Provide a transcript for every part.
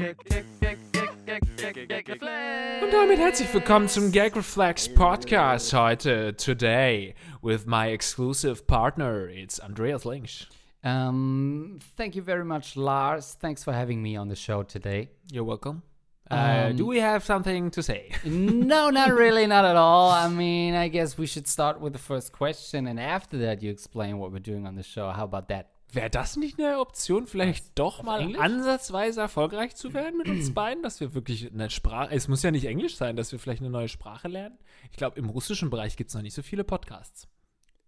Und damit herzlich willkommen zum Gag Reflex Podcast heute, today, with my exclusive partner, it's Andreas Links. Um, thank you very much, Lars. Thanks for having me on the show today. You're welcome. Uh, Um, do we have something to say? no, not really, not at all. I mean, I guess we should start with the first question, and after that, you explain what we're doing on the show. How about that? Wäre das nicht eine Option, vielleicht doch mal Englisch? ansatzweise erfolgreich zu werden mit uns beiden, dass wir wirklich eine Sprache, es muss ja nicht Englisch sein, dass wir vielleicht eine neue Sprache lernen? Ich glaube, im russischen Bereich gibt es noch nicht so viele Podcasts.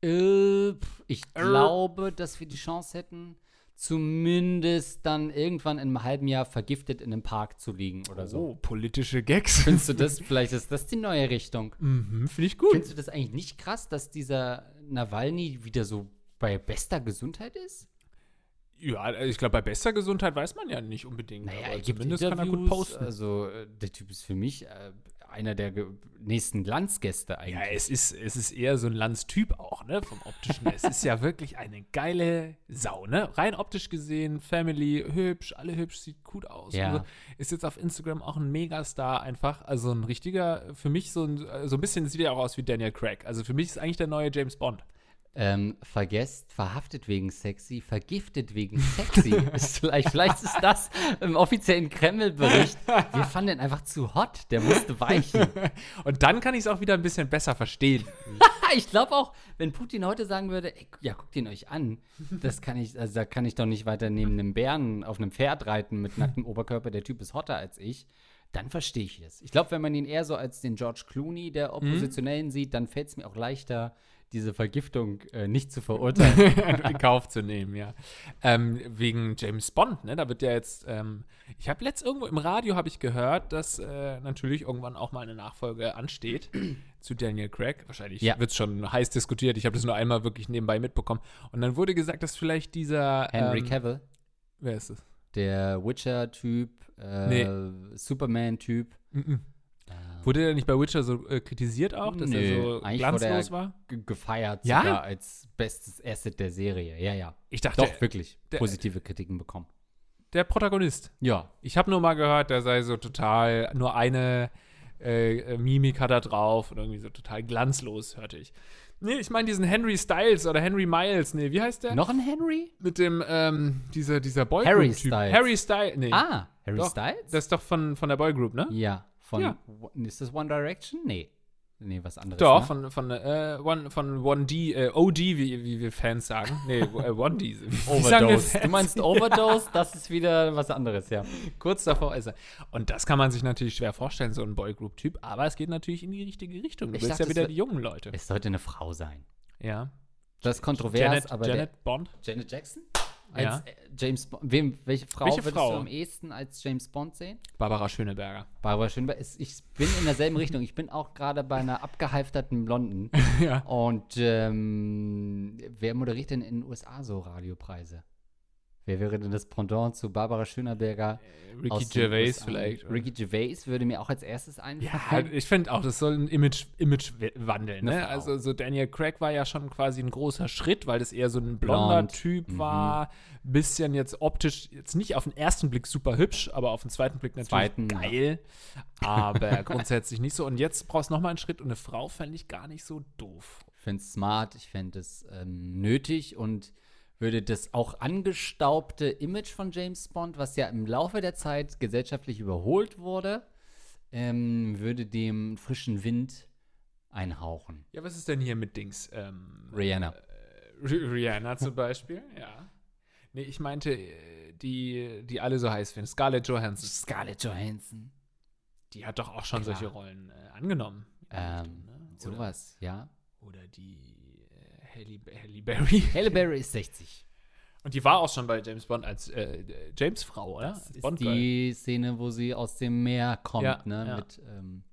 Äh, ich Äh. glaube, dass wir die Chance hätten, zumindest dann irgendwann in einem halben Jahr vergiftet in einem Park zu liegen oder so. Oh, politische Gags. Findest du das? Vielleicht ist das die neue Richtung. mhm, Finde ich gut. Findest du das eigentlich nicht krass, dass dieser Nawalny wieder so bei bester Gesundheit ist? Ja, ich glaube, bei bester Gesundheit weiß man ja nicht unbedingt. Naja, aber er gibt zumindest kann er gut posten. Also, äh, der Typ ist für mich äh, einer der nächsten Glanzgäste Ja, eigentlich. es ist, es ist eher so ein Landstyp auch, ne, vom optischen. es ist ja wirklich eine geile Sau, ne? Rein optisch gesehen, Family, hübsch, alle hübsch, sieht gut aus. Ja. Also, ist jetzt auf Instagram auch ein Megastar einfach. Also ein richtiger, für mich so ein, so ein bisschen, sieht er auch aus wie Daniel Craig. Also für mich ist eigentlich der neue James Bond. Ähm, vergesst, verhaftet wegen sexy, vergiftet wegen sexy. ist vielleicht, vielleicht ist das im offiziellen Kreml-Bericht. Wir fanden ihn einfach zu hot, der musste weichen. Und dann kann ich es auch wieder ein bisschen besser verstehen. ich glaube auch, wenn Putin heute sagen würde, ey, ja, guckt ihn euch an, das kann ich, also da kann ich doch nicht weiter neben einem Bären auf einem Pferd reiten mit nacktem Oberkörper, der Typ ist hotter als ich, dann verstehe ich es. Ich glaube, wenn man ihn eher so als den George Clooney der Oppositionellen sieht, dann fällt es mir auch leichter, diese Vergiftung äh, nicht zu verurteilen. in Kauf zu nehmen, ja. Ähm, wegen James Bond, ne? Da wird ja jetzt, ähm, ich habe letzt irgendwo im Radio habe ich gehört, dass äh, natürlich irgendwann auch mal eine Nachfolge ansteht zu Daniel Craig. Wahrscheinlich Ja. wird es schon heiß diskutiert. Ich habe das nur einmal wirklich nebenbei mitbekommen. Und dann wurde gesagt, dass vielleicht dieser Henry ähm, Cavill, Wer ist es? der Witcher-Typ, äh, Nee. Superman-Typ. Mhm. Wurde der nicht bei Witcher so äh, kritisiert auch, dass er Nö, so eigentlich glanzlos er war? ge- gefeiert Ja? sogar als bestes Asset der Serie. Ja, ja. Ich dachte, Doch, wirklich. der- positive Kritiken bekommen. der Protagonist. Ja. Ich habe nur mal gehört, der sei so total, nur eine äh, Mimik hat er drauf und irgendwie so total glanzlos, hörte ich. Nee, ich meine diesen Henry Styles oder Henry Miles, nee, wie heißt der? Noch ein Henry? Mit dem, ähm, dieser, dieser Boygroup-Typ. Harry Styles. Harry Styles, nee. Ah, Harry Doch, Styles? Das ist doch von, von der Boygroup, ne? ja, von. Ja. Ist das One Direction? Nee. Nee, was anderes. Doch, ne? von, von, äh, One, von 1D, äh, OD, wie, wie wir Fans sagen. Nee, äh, 1D. Wie sagen wir Overdose. Du meinst Overdose? Das ist wieder was anderes, ja. Kurz davor ist er. Und das kann man sich natürlich schwer vorstellen, so ein Boygroup-Typ, aber es geht natürlich in die richtige Richtung. Du Ich willst dachte, ja wieder die jungen Leute. Es sollte eine Frau sein. Ja. Das ist kontrovers, Janet, aber Janet Bond? Janet Jackson? Als Ja. äh, James Bond. Wem, welche Frau Welche würdest Frau? du am ehesten als James Bond sehen? Barbara Schöneberger. Barbara Schönberg ist, ich bin in derselben Richtung. Ich bin auch gerade bei einer abgehalfterten Blonden. ja. Und ähm, wer moderiert denn in den USA so Radiopreise? Wer wäre denn das Pendant zu Barbara Schöneberger? Ricky aus den Gervais vielleicht. Ricky Gervais würde mir auch als erstes ja, einfallen. ich finde auch, das soll ein Image, Image wandeln. Ne? Also so Daniel Craig war ja schon quasi ein großer Schritt, weil das eher so ein blonder Blond. Typ Mhm. war. Bisschen jetzt optisch, jetzt nicht auf den ersten Blick super hübsch, aber auf den zweiten Blick natürlich Zweiten, ja. geil. Aber grundsätzlich nicht so. Und jetzt brauchst du nochmal einen Schritt und eine Frau fände ich gar nicht so doof. Ich finde es smart, ich fände es ähm, nötig und würde das auch angestaubte Image von James Bond, was ja im Laufe der Zeit gesellschaftlich überholt wurde, ähm, würde dem frischen Wind einhauchen. Ja, was ist denn hier mit Dings? Ähm, Rihanna. Äh, Ri- Rihanna zum Beispiel, ja. Nee, ich meinte, äh, die, die alle so heiß finden. Scarlett Johansson. Scarlett Johansson. Die hat doch auch schon Klar. solche Rollen äh, angenommen. Ähm, ne? Oder, sowas, ja. oder die Halle, Halle Berry. Halle Berry ist 60. Und die war auch schon bei James Bond als äh, James Frau, oder? Das ist die Szene, wo sie aus dem Meer kommt, Ja, ne? ja. Mit, ähm,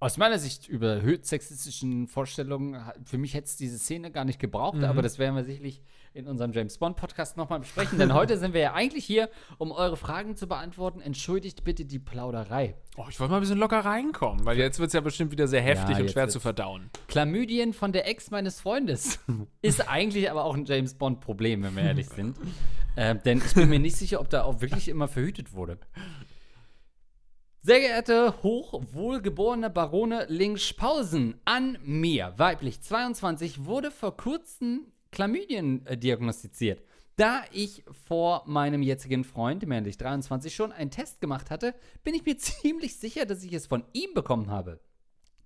aus meiner Sicht überhöht sexistischen Vorstellungen, für mich hätte es diese Szene gar nicht gebraucht, Mhm. aber das werden wir sicherlich in unserem James Bond Podcast nochmal besprechen, denn heute sind wir ja eigentlich hier, um eure Fragen zu beantworten. Entschuldigt bitte die Plauderei. Oh, ich wollte mal ein bisschen locker reinkommen, weil jetzt wird es ja bestimmt wieder sehr heftig und jetzt schwer zu verdauen. Chlamydien von der Ex meines Freundes ist eigentlich aber auch ein James Bond Problem, wenn wir ehrlich sind. Ähm, denn ich bin mir nicht sicher, ob da auch wirklich immer verhütet wurde. Sehr geehrte, hochwohlgeborene Barone Lingspausen, an mir, weiblich 22, wurde vor kurzem Chlamydien äh, diagnostiziert. Da ich vor meinem jetzigen Freund, männlich 23, schon einen Test gemacht hatte, bin ich mir ziemlich sicher, dass ich es von ihm bekommen habe.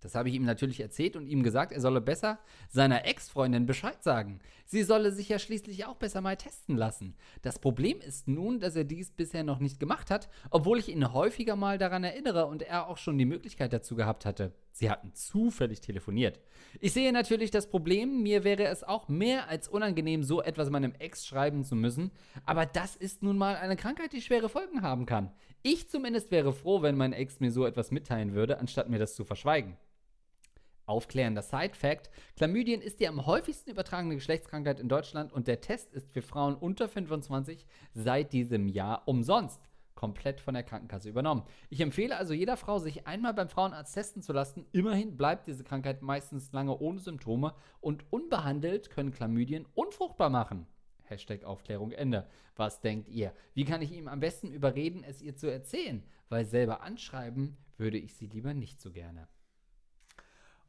Das habe ich ihm natürlich erzählt und ihm gesagt, er solle besser seiner Ex-Freundin Bescheid sagen. Sie solle sich ja schließlich auch besser mal testen lassen. Das Problem ist nun, dass er dies bisher noch nicht gemacht hat, obwohl ich ihn häufiger mal daran erinnere und er auch schon die Möglichkeit dazu gehabt hatte. Sie hatten zufällig telefoniert. Ich sehe natürlich das Problem, mir wäre es auch mehr als unangenehm, so etwas meinem Ex schreiben zu müssen, aber das ist nun mal eine Krankheit, die schwere Folgen haben kann. Ich zumindest wäre froh, wenn mein Ex mir so etwas mitteilen würde, anstatt mir das zu verschweigen. Aufklärender Side-Fact: Chlamydien ist die am häufigsten übertragene Geschlechtskrankheit in Deutschland und der Test ist für Frauen unter 25 seit diesem Jahr umsonst. Komplett von der Krankenkasse übernommen. Ich empfehle also jeder Frau, sich einmal beim Frauenarzt testen zu lassen. Immerhin bleibt diese Krankheit meistens lange ohne Symptome und unbehandelt können Chlamydien unfruchtbar machen. Hashtag Aufklärung Ende. Was denkt ihr? Wie kann ich ihm am besten überreden, es ihr zu erzählen? Weil selber anschreiben würde ich sie lieber nicht so gerne.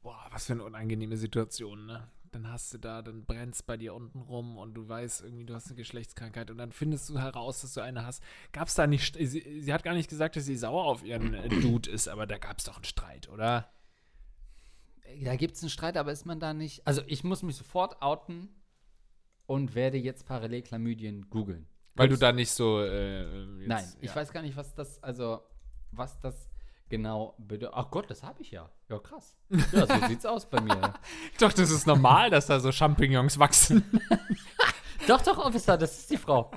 Boah, was für eine unangenehme Situation, ne? Dann hast du da, dann brennt es bei dir unten rum und du weißt irgendwie, du hast eine Geschlechtskrankheit und dann findest du heraus, dass du eine hast. Gab es da nicht, sie, sie, hat gar nicht gesagt, dass sie sauer auf ihren äh, Dude ist, aber da gab es doch einen Streit, oder? Da gibt es einen Streit, aber ist man da nicht. Also ich muss mich sofort outen und werde jetzt parallel Chlamydien googeln. Weil du da nicht so. Äh, jetzt, Nein, ich ja. weiß gar nicht, was das, also was das genau bitte. Ach Gott, das habe ich ja. Ja, krass. Ja, so sieht's aus bei mir. Doch, das ist normal, dass da so Champignons wachsen. doch, doch, Officer, das ist die Frau.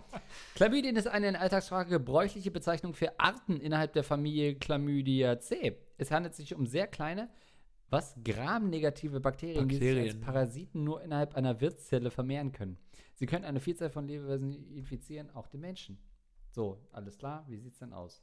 Chlamydien ist eine in Alltagssprache gebräuchliche Bezeichnung für Arten innerhalb der Familie Chlamydia Es handelt sich um sehr kleine, was gramnegative Bakterien, Bakterien, die sich als Parasiten nur innerhalb einer Wirtszelle vermehren können. Sie können eine Vielzahl von Lebewesen infizieren, auch den Menschen. So, alles klar, wie sieht's denn aus?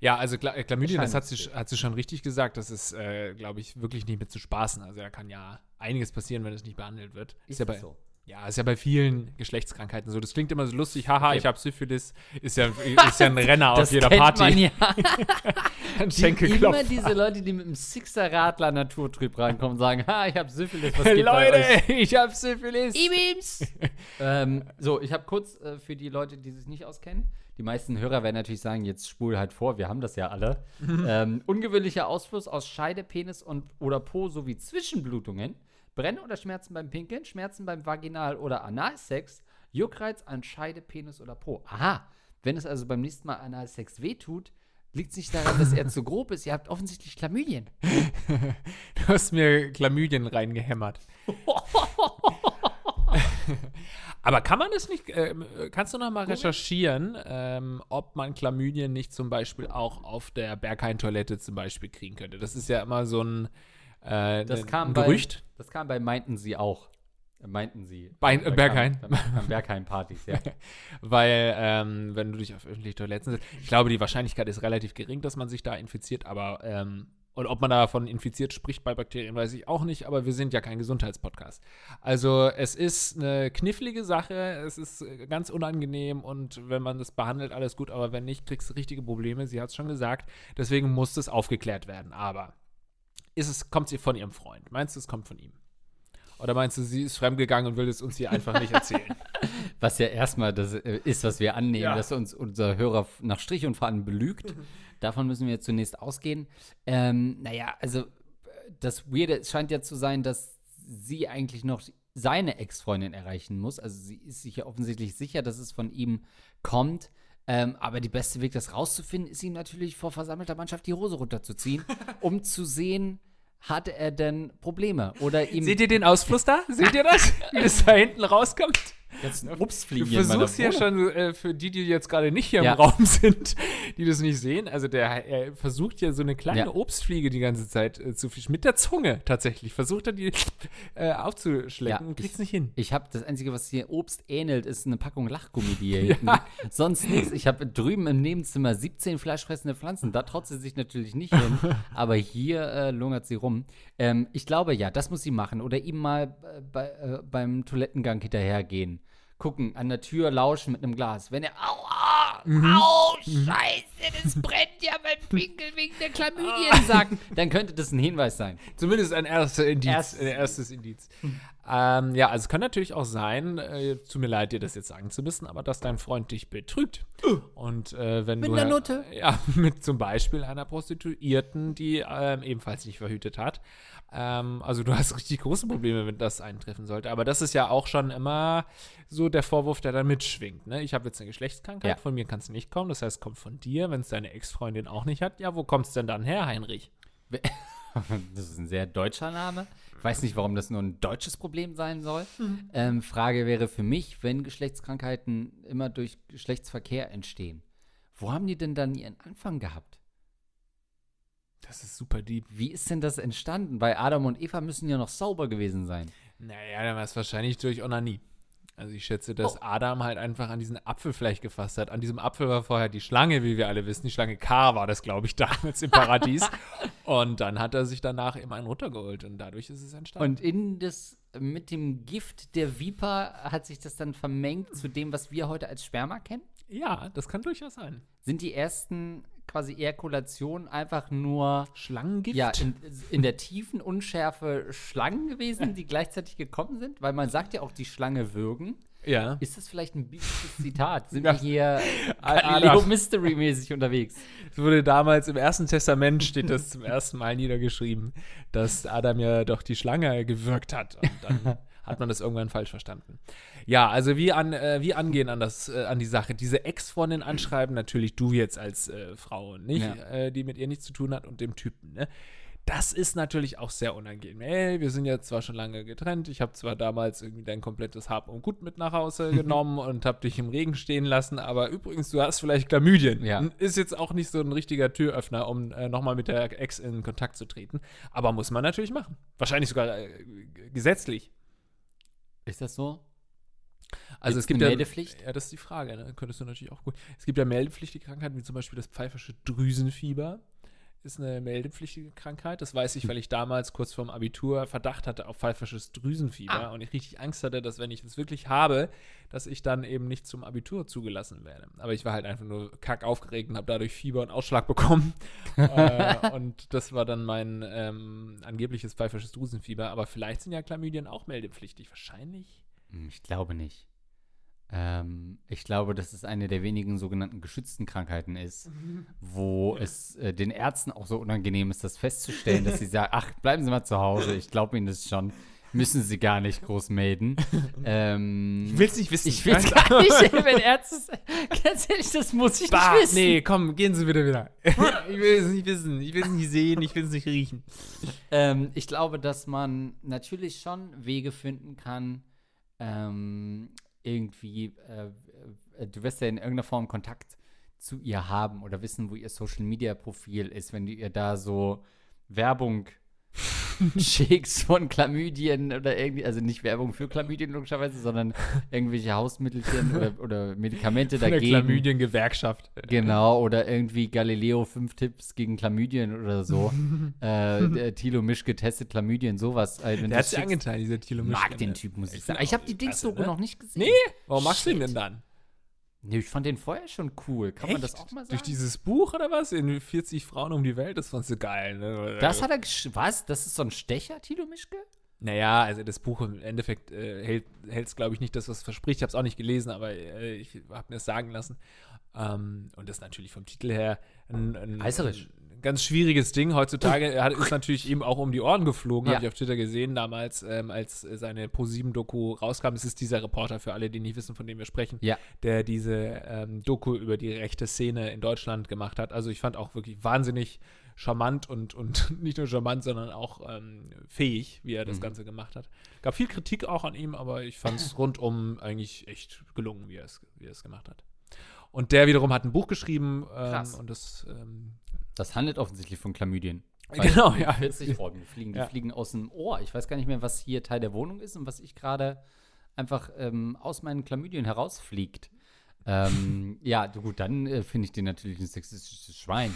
Ja, also Chla Chlamydien, das hat sie, hat sie schon richtig gesagt. Das ist, äh, glaube ich, wirklich nicht mit zu spaßen. Also da kann ja einiges passieren, wenn es nicht behandelt wird. Ist, ist ja bei, so? Ja, ist ja bei vielen Geschlechtskrankheiten so. Das klingt immer so lustig. Haha, okay. ich habe Syphilis. Ist ja, ist ja ein Renner auf jeder Party. Man ja. ein Schenkelklopfer. Immer diese Leute, die mit dem Sixer-Radler naturtrüb reinkommen und sagen, ha, ich habe Syphilis. Was geht Leute, ich habe Syphilis. E-Beams. ähm, so, ich habe kurz äh, für die Leute, die sich nicht auskennen, die meisten Hörer werden natürlich sagen, jetzt spul halt vor, wir haben das ja alle. Ähm, ungewöhnlicher Ausfluss aus Scheide, Penis und oder Po sowie Zwischenblutungen, Brennen oder Schmerzen beim Pinkeln, Schmerzen beim Vaginal- oder Analsex, Juckreiz an Scheide, Penis oder Po. Aha, wenn es also beim nächsten Mal Analsex wehtut, liegt es nicht daran, dass er zu grob ist. Ihr habt offensichtlich Chlamydien. du hast mir Chlamydien reingehämmert. Aber kann man das nicht, äh, kannst du noch mal recherchieren, ähm, ob man Chlamydien nicht zum Beispiel auch auf der Berghain-Toilette zum Beispiel kriegen könnte? Das ist ja immer so ein, äh, das kam Gerücht. Bei, das kam bei Meinten sie auch. Meinten sie. Bei, äh, Berghain. Berghain-Partys, ja. Weil, ähm, wenn du dich auf öffentliche Toiletten setzt, ich glaube, die Wahrscheinlichkeit ist relativ gering, dass man sich da infiziert, aber ähm, und ob man davon infiziert spricht bei Bakterien, weiß ich auch nicht, aber wir sind ja kein Gesundheitspodcast. Also es ist eine knifflige Sache, es ist ganz unangenehm und wenn man das behandelt, alles gut, aber wenn nicht, kriegst du richtige Probleme. Sie hat es schon gesagt, deswegen muss das aufgeklärt werden. Aber ist es, kommt sie von ihrem Freund? Meinst du, es kommt von ihm? Oder meinst du, sie ist fremdgegangen und will es uns hier einfach nicht erzählen? Was ja erstmal das äh, ist, was wir annehmen, ja. dass uns unser Hörer nach Strich und Faden belügt. Mhm. Davon müssen wir zunächst ausgehen. Ähm, naja, also das Weirde scheint ja zu sein, dass sie eigentlich noch seine Ex-Freundin erreichen muss. Also sie ist sich ja offensichtlich sicher, dass es von ihm kommt. Ähm, aber die beste Weg, das rauszufinden, ist ihm natürlich vor versammelter Mannschaft die Hose runterzuziehen, um zu sehen, hatte er denn Probleme? Oder ihm Seht ihr den Ausfluss da? Seht ihr das? Wie das da hinten rauskommt? Jetzt Obstfliegen. Du versuchst ja schon, äh, für die, die jetzt gerade nicht hier ja. im Raum sind, die das nicht sehen, also der er versucht ja so eine kleine ja. Obstfliege die ganze Zeit äh, zu fischen. Mit der Zunge tatsächlich. Versucht er die äh, aufzuschlecken ja, und kriegt es nicht hin. Ich habe das Einzige, was hier Obst ähnelt, ist eine Packung Lachgummi, die hier hinten. Sonst nichts. Ich habe drüben im Nebenzimmer 17 fleischfressende Pflanzen. Da trotzt sie sich natürlich nicht hin. aber hier äh, lungert sie rum. Ähm, ich glaube, ja, das muss sie machen. Oder ihm mal äh, bei, äh, beim Toilettengang hinterhergehen gucken, an der Tür lauschen mit einem Glas. Wenn er aua, oh, scheiße, das brennt ja mein Pinkel wegen der Chlamydien sagen, dann könnte das ein Hinweis sein. Zumindest ein erster Indiz, Erstes ein erstes Indiz. Ähm, ja, also es kann natürlich auch sein, äh, tut mir leid, dir das jetzt sagen zu müssen, aber dass dein Freund dich betrügt. Und äh, wenn Mit du einer Nutte? Ja, mit zum Beispiel einer Prostituierten, die ähm, ebenfalls nicht verhütet hat. Ähm, also du hast richtig große Probleme, wenn das eintreffen sollte. Aber das ist ja auch schon immer so der Vorwurf, der da mitschwingt. Ne? Ich habe jetzt eine Geschlechtskrankheit, Ja. von mir kann es nicht kommen. Das heißt, es kommt von dir, wenn es deine Ex-Freundin auch nicht hat. Ja, wo kommt es denn dann her, Heinrich? Das ist ein sehr deutscher Name. Ich weiß nicht, warum das nur ein deutsches Problem sein soll. Ähm, Frage wäre für mich, wenn Geschlechtskrankheiten immer durch Geschlechtsverkehr entstehen, wo haben die denn dann ihren Anfang gehabt? Das ist super deep. Wie ist denn das entstanden? Weil Adam und Eva müssen ja noch sauber gewesen sein. Naja, dann war es wahrscheinlich durch Onanie. Also ich schätze, dass Oh. Adam halt einfach an diesen Apfel vielleicht gefasst hat. An diesem Apfel war vorher die Schlange, wie wir alle wissen. Die Schlange K war das, glaube ich, damals im Paradies. und dann hat er sich danach eben einen runtergeholt und dadurch ist es entstanden. Und in das, mit dem Gift der Viper hat sich das dann vermengt zu dem, was wir heute als Sperma kennen? ja, das kann durchaus sein. Sind die ersten quasi Ejakulationen einfach nur Schlangengift? ja, in, in der tiefen Unschärfe Schlangen gewesen, die gleichzeitig gekommen sind? Weil man sagt ja auch, die Schlange würgen. ja. Ist das vielleicht ein biblisches Zitat? Sind Ja. wir hier. Galileo Mystery-mäßig unterwegs? Es wurde damals im Ersten Testament steht das zum ersten Mal niedergeschrieben, dass Adam ja doch die Schlange gewirkt hat. Und dann hat man das irgendwann falsch verstanden. Ja, also wie, an, äh, wie angehen an, das, äh, an die Sache. Diese Ex-Freundin anschreiben, natürlich du jetzt als äh, Frau, nicht, Ja. äh, die mit ihr nichts zu tun hat und dem Typen, ne? Das ist natürlich auch sehr unangenehm. Ey, wir sind jetzt zwar schon lange getrennt, ich habe zwar damals irgendwie dein komplettes Hab und Gut mit nach Hause genommen und habe dich im Regen stehen lassen, aber übrigens, du hast vielleicht Chlamydien. Ja. Ist jetzt auch nicht so ein richtiger Türöffner, um äh, nochmal mit der Ex in Kontakt zu treten. Aber muss man natürlich machen. Wahrscheinlich sogar äh, gesetzlich. Ist das so? Also Gibt's es gibt ja, Meldepflicht? Ja, das ist die Frage. Ne? Könntest du natürlich auch gut. Es gibt ja meldepflichtige Krankheiten, wie zum Beispiel das pfeifersche Drüsenfieber. Ist eine meldepflichtige Krankheit. Das weiß ich, weil ich damals kurz vorm Abitur Verdacht hatte auf pfeifersches Drüsenfieber Ah. und ich richtig Angst hatte, dass wenn ich es wirklich habe, dass ich dann eben nicht zum Abitur zugelassen werde. Aber ich war halt einfach nur kack aufgeregt und habe dadurch Fieber und Ausschlag bekommen. äh, und das war dann mein ähm, angebliches pfeifersches Drüsenfieber. Aber vielleicht sind ja Chlamydien auch meldepflichtig. Wahrscheinlich. Hm, Ich glaube nicht. Ähm, ich glaube, dass es eine der wenigen sogenannten geschützten Krankheiten ist, wo es äh, den Ärzten auch so unangenehm ist, das festzustellen, dass sie sagen, ach, bleiben Sie mal zu Hause, ich glaube Ihnen das schon. Müssen Sie gar nicht groß melden. ähm, will's nicht wissen. ich will es gar nicht, wenn Ärzte ganz ehrlich, das muss ich Bah, nicht wissen. nee, komm, gehen Sie bitte wieder. ich will es nicht wissen, ich will es nicht sehen, ich will es nicht riechen. Ähm, ich glaube, dass man natürlich schon Wege finden kann, ähm, irgendwie, äh, äh, du wirst ja in irgendeiner Form Kontakt zu ihr haben oder wissen, wo ihr Social Media Profil ist, wenn du ihr da so Werbung schickst von Chlamydien oder irgendwie, also nicht Werbung für Chlamydien logischerweise, sondern irgendwelche Hausmittelchen oder, oder Medikamente Von der dagegen. Chlamydien-Gewerkschaft. Genau, oder irgendwie Galileo 5 Tipps gegen Chlamydien oder so. äh, der Thilo Misch getestet Chlamydien, sowas. Äh, Der hat sich angetan, dieser Thilo Ich mag den? Typ, muss ich sagen. Ich habe die Dings-Doku ne? noch nicht gesehen. Nee, warum magst du ihn Shit. denn dann? Nee, ich fand den vorher schon cool. Kann man das auch mal sagen? Durch dieses Buch oder was? In 40 Frauen um die Welt, das fandst du geil, ne? das hat er Was? Das ist so ein Stecher, Thilo Mischke? Naja, also das Buch im Endeffekt äh, hält es, glaube ich, nicht das, was es verspricht. Ich habe es auch nicht gelesen, aber äh, ich habe mir es sagen lassen. Ähm, und das ist natürlich vom Titel her ein, ein, Reißerisch. ein ganz schwieriges Ding. Heutzutage hat, ist natürlich ihm auch um die Ohren geflogen, Ja. habe ich auf Twitter gesehen damals, ähm, als seine ProSieben-Doku rauskam. Es ist dieser Reporter, für alle, die nicht wissen, von dem wir sprechen, Ja. der diese ähm, Doku über die rechte Szene in Deutschland gemacht hat. Also ich fand auch wirklich wahnsinnig charmant und, und nicht nur charmant, sondern auch ähm, fähig, wie er das Mhm. Ganze gemacht hat. Gab viel Kritik auch an ihm, aber ich fand es rundum eigentlich echt gelungen, wie er es wie er es gemacht hat. Und der wiederum hat ein Buch geschrieben ähm, und das ähm, Das handelt offensichtlich von Chlamydien. Genau, ja. 40 oh, die fliegen, die Ja. fliegen aus dem Ohr. Ich weiß gar nicht mehr, was hier Teil der Wohnung ist und was ich gerade einfach ähm, aus meinen Chlamydien herausfliegt. ähm, ja, gut, dann äh, finde ich den natürlich ein sexistisches Schwein.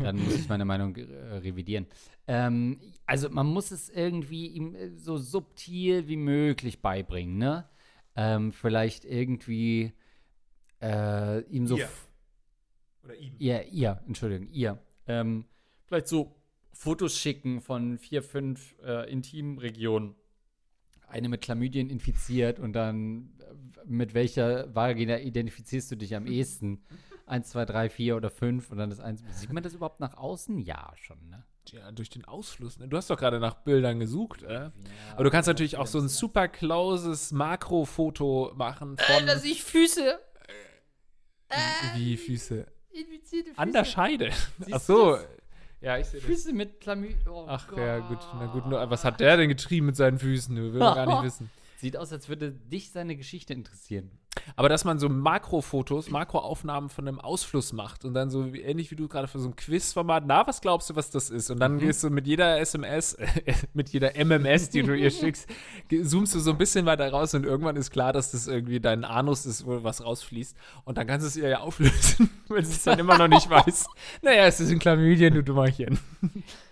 Dann muss ich meine Meinung äh, revidieren. Ähm, also man muss es irgendwie ihm äh, so subtil wie möglich beibringen, ne? Ähm, vielleicht irgendwie äh, ihm so Ihr. Oder ihm. ihr, ihr, Entschuldigung, ihr, ähm, vielleicht so Fotos schicken von vier, fünf äh, Intimregionen. Eine mit Chlamydien infiziert und dann äh, mit welcher Vagina identifizierst du dich am ehesten? Eins, zwei, drei, vier oder fünf und dann das eins. Sieht man das überhaupt nach außen? Ja, schon, ne? Ja, durch den Ausfluss. Ne? Du hast doch gerade nach Bildern gesucht, äh? Aber du kannst natürlich auch so ein super closes Makrofoto machen von ich Füße. wie Füße. Infizierte Füße. An der Scheide. Siehst Ach so. das? Ja, ich sehe das. Füße mit Chlamydien. Oh Ach Gott. ja, gut. Na gut, nur, was hat der denn getrieben mit seinen Füßen? Du will gar nicht wissen. Sieht aus, als würde dich seine Geschichte interessieren. Aber dass man so Makrofotos, Makroaufnahmen von einem Ausfluss macht und dann so wie, ähnlich wie du gerade für so ein Quizformat, na, was glaubst du, was das ist? Und dann gehst du mit jeder SMS, äh, mit jeder MMS, die du ihr schickst, zoomst du so ein bisschen weiter raus und irgendwann ist klar, dass das irgendwie dein Anus ist, wo was rausfließt. Und dann kannst du es ihr ja auflösen, weil sie es dann immer noch nicht weiß. Naja, es sind Chlamydien, du Dummerchen.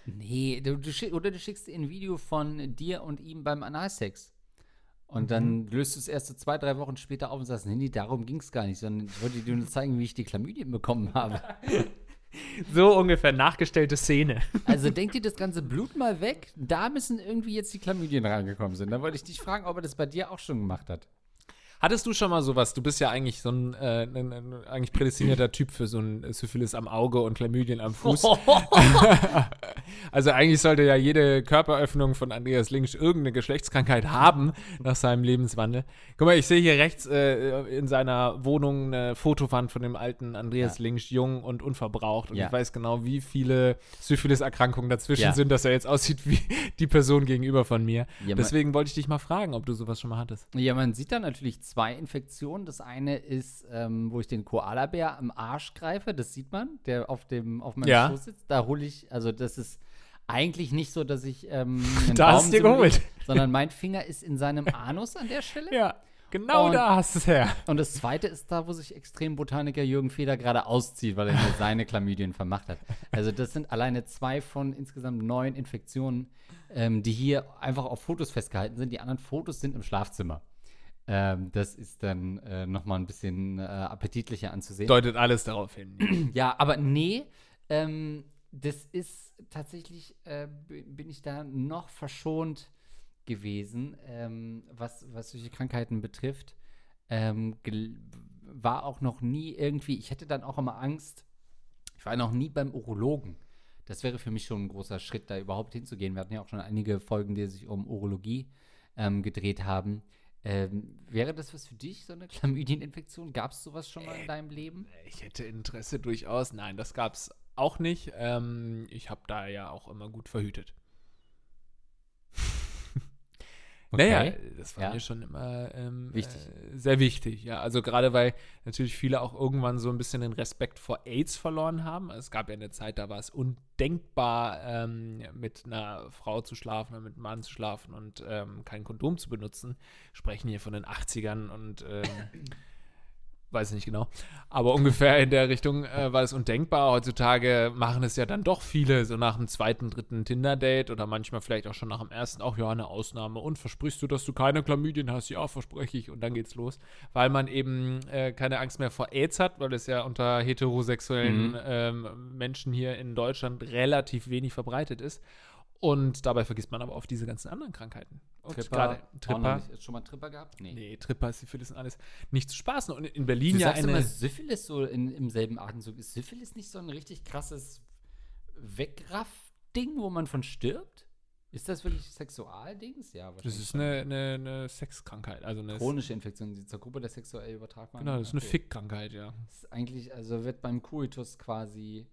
Nee, du, du schick, oder du schickst ihr ein Video von dir und ihm beim Analsex. Und dann löst du es erst so zwei, drei Wochen später auf und sagst, nee, nee, darum ging es gar nicht, sondern ich wollte dir nur zeigen, wie ich die Chlamydien bekommen habe. So ungefähr nachgestellte Szene. Also denk dir das ganze Blut mal weg. Da müssen irgendwie jetzt die Chlamydien reingekommen sind. Da wollte ich dich fragen, ob er das bei dir auch schon gemacht hat. Hattest du schon mal sowas? Du bist ja eigentlich so ein, äh, ein, ein eigentlich prädestinierter Typ für so ein Syphilis am Auge und Chlamydien am Fuß. Also eigentlich sollte ja jede Körperöffnung von Andreas Links irgendeine Geschlechtskrankheit haben nach seinem Lebenswandel. Guck mal, ich sehe hier rechts äh, in seiner Wohnung eine Fotowand von dem alten Andreas Ja. Links, jung und unverbraucht. Und Ja. ich weiß genau, wie viele Syphilis-Erkrankungen dazwischen Ja. sind, dass er jetzt aussieht wie die Person gegenüber von mir. Deswegen wollte ich dich mal fragen, ob du sowas schon mal hattest. Ja, man sieht da natürlich zwei Infektionen. Das eine ist, ähm, wo ich den Koalabär am Arsch greife, das sieht man, der auf dem auf meinem Ja. Schoß sitzt. Da hole ich, also das ist eigentlich nicht so, dass ich ähm, einen Da hast du geholt. sondern mein Finger ist in seinem Anus an der Stelle. Ja, genau Und- da hast du es her. Und das zweite ist da, wo sich Extrembotaniker Jürgen Feder gerade auszieht, weil er mir seine Chlamydien vermacht hat. Also das sind alleine zwei von insgesamt neun Infektionen, ähm, die hier einfach auf Fotos festgehalten sind. Die anderen Fotos sind im Schlafzimmer. Ähm, das ist dann äh, nochmal ein bisschen äh, appetitlicher anzusehen. Deutet alles darauf hin. Ja, aber nee, ähm, das ist tatsächlich, äh, bin ich da noch verschont gewesen, ähm, was, was solche Krankheiten betrifft. Ähm, war auch noch nie irgendwie, ich hätte dann auch immer Angst, ich war noch nie beim Urologen. Das wäre für mich schon ein großer Schritt, da überhaupt hinzugehen. Wir hatten ja auch schon einige Folgen, die sich um Urologie ähm, gedreht haben. Ähm, wäre das was für dich, so eine Chlamydieninfektion? Gab es sowas schon mal in deinem Leben? Ich hätte Interesse durchaus. Nein, das gab es auch nicht. Ähm, ich habe da ja auch immer gut verhütet. Naja, das war Ja. mir schon immer ähm, Wichtig. Äh, sehr wichtig. Ja, also gerade weil natürlich viele auch irgendwann so ein bisschen den Respekt vor AIDS verloren haben. Es gab ja eine Zeit, da war es undenkbar, ähm, mit einer Frau zu schlafen oder mit einem Mann zu schlafen und ähm, kein Kondom zu benutzen. Sprechen hier von den 80ern und ähm, weiß nicht genau. Aber ungefähr in der Richtung äh, war es undenkbar. Heutzutage machen es ja dann doch viele, so nach dem zweiten, dritten Tinder-Date oder manchmal vielleicht auch schon nach dem ersten, auch ja, eine Ausnahme. Und versprichst du, dass du keine Chlamydien hast? Ja, verspreche ich. Und dann geht's los. Weil man eben äh, keine Angst mehr vor AIDS hat, weil es ja unter heterosexuellen Mhm. ähm, Menschen hier in Deutschland relativ wenig verbreitet ist. Und dabei vergisst man aber auf diese ganzen anderen Krankheiten. Und gerade auch noch Tripper. nicht. Schon mal Tripper gehabt? Nee. Nee, Tripper, Syphilis und alles nicht zu spaßen. Und in Berlin Du ja sagst eine. immer Syphilis so in, im selben Atemzug. Ist Syphilis nicht so ein richtig krasses Wegraff-Ding, wo man von stirbt? Ist das wirklich Sexualdings? Ja, wahrscheinlich. Das ist eine, eine, eine Sexkrankheit. Also eine chronische Infektion, die zur Gruppe der sexuell übertragbaren. Genau, das ist eine Okay. Fickkrankheit, ja. Das ist eigentlich, also wird beim Coitus quasi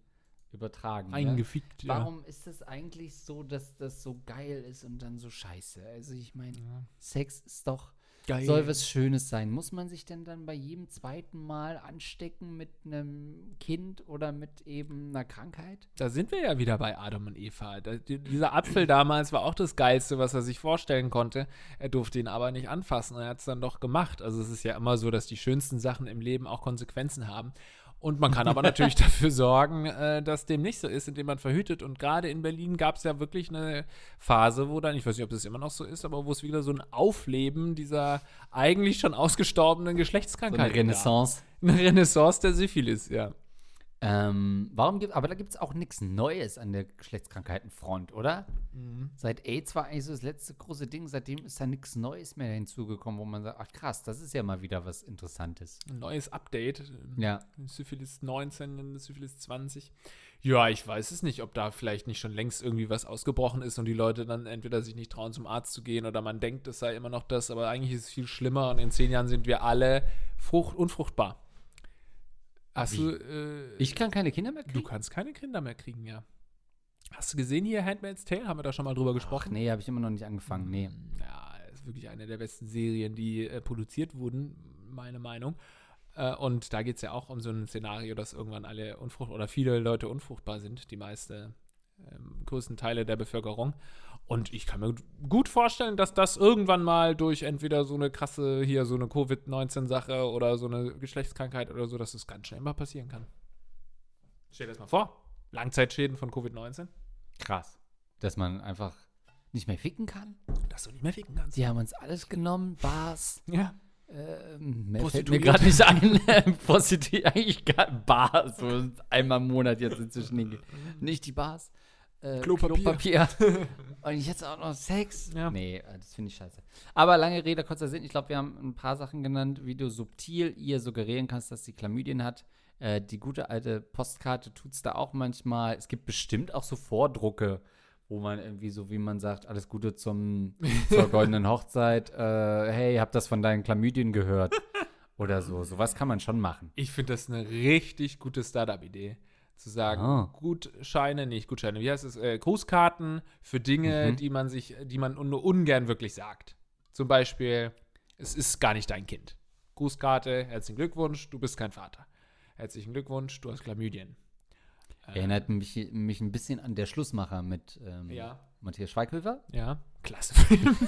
übertragen. ne? Eingefickt, ja. Warum ist es eigentlich so, dass das so geil ist und dann so scheiße? Also ich meine, Ja. Sex ist doch Geil. soll was Schönes sein. Muss man sich denn dann bei jedem zweiten Mal anstecken mit einem Kind oder mit eben einer Krankheit? Da sind wir ja wieder bei Adam und Eva. Da, die, dieser Apfel damals war auch das Geilste, was er sich vorstellen konnte. Er durfte ihn aber nicht anfassen. Er hat es dann doch gemacht. Also es ist ja immer so, dass die schönsten Sachen im Leben auch Konsequenzen haben. Und man kann aber natürlich dafür sorgen, äh, dass dem nicht so ist, indem man verhütet. Und gerade in Berlin gab es ja wirklich eine Phase, wo dann, ich weiß nicht, ob das immer noch so ist, aber wo es wieder so ein Aufleben dieser eigentlich schon ausgestorbenen So Geschlechtskrankheit eine Renaissance. Eine Renaissance der Syphilis, ja. Ähm, warum gibt, aber da gibt es auch nichts Neues an der Geschlechtskrankheitenfront, oder? Mhm. Seit AIDS war eigentlich so das letzte große Ding, seitdem ist da nichts Neues mehr hinzugekommen, wo man sagt, ach krass, das ist ja mal wieder was Interessantes. Ein neues Update. Ja. Syphilis 19, Syphilis 20. Ja, ich weiß es nicht, ob da vielleicht nicht schon längst irgendwie was ausgebrochen ist und die Leute dann entweder sich nicht trauen, zum Arzt zu gehen oder man denkt, es sei immer noch das, aber eigentlich ist es viel schlimmer und in zehn Jahren sind wir alle frucht unfruchtbar. Hast du. Äh, Ich kann keine Kinder mehr Du kriegen. kannst keine Kinder mehr kriegen, ja. Hast du gesehen hier Handmaid's Tale? Haben wir da schon mal drüber Ach gesprochen? nee, habe ich immer noch nicht angefangen. Nee. Ja, ist wirklich eine der besten Serien, die äh, produziert wurden, meine Meinung. Äh, und da geht es ja auch um so ein Szenario, dass irgendwann alle unfrucht oder viele Leute unfruchtbar sind, die meiste, ähm, größten Teile der Bevölkerung. Und ich kann mir gut vorstellen, dass das irgendwann mal durch entweder so eine krasse, hier so eine Covid-19-Sache oder so eine Geschlechtskrankheit oder so, dass es ganz schnell mal passieren kann. Stell dir das mal vor. Langzeitschäden von Covid-19. Krass. Dass man einfach nicht mehr ficken kann. Dass du nicht mehr ficken kannst. Die haben uns alles genommen, Bars. Ja. Ähm, mehr fällt mir gerade nicht ein. Prostituiert, eigentlich gar Bars. So einmal im Monat jetzt inzwischen. die- Nicht die Bars. Äh, Klopapier. Klopapier. Und jetzt auch noch Sex. Ja. Nee, äh, das finde ich scheiße. Aber lange Rede, kurzer Sinn. Ich glaube, wir haben ein paar Sachen genannt, wie du subtil ihr suggerieren kannst, dass sie Chlamydien hat. Äh, die gute alte Postkarte tut es da auch manchmal. Es gibt bestimmt auch so Vordrucke, wo man irgendwie so, wie man sagt, alles Gute zum, zur goldenen Hochzeit. Äh, hey, hab das von deinen Chlamydien gehört. Oder so. Sowas kann man schon machen. Ich finde das eine richtig gute Startup-Idee. Zu sagen, Ah. Gutscheine, nicht Gutscheine, wie heißt es? Äh, Grußkarten für Dinge, Mhm. die man sich, die man nur ungern wirklich sagt. Zum Beispiel, es ist gar nicht dein Kind. Grußkarte, herzlichen Glückwunsch, du bist kein Vater. Herzlichen Glückwunsch, du hast Chlamydien. Erinnert mich, mich ein bisschen an der Schlussmacher mit ähm, Ja. Matthias Schweighöfer. Ja, klasse Film.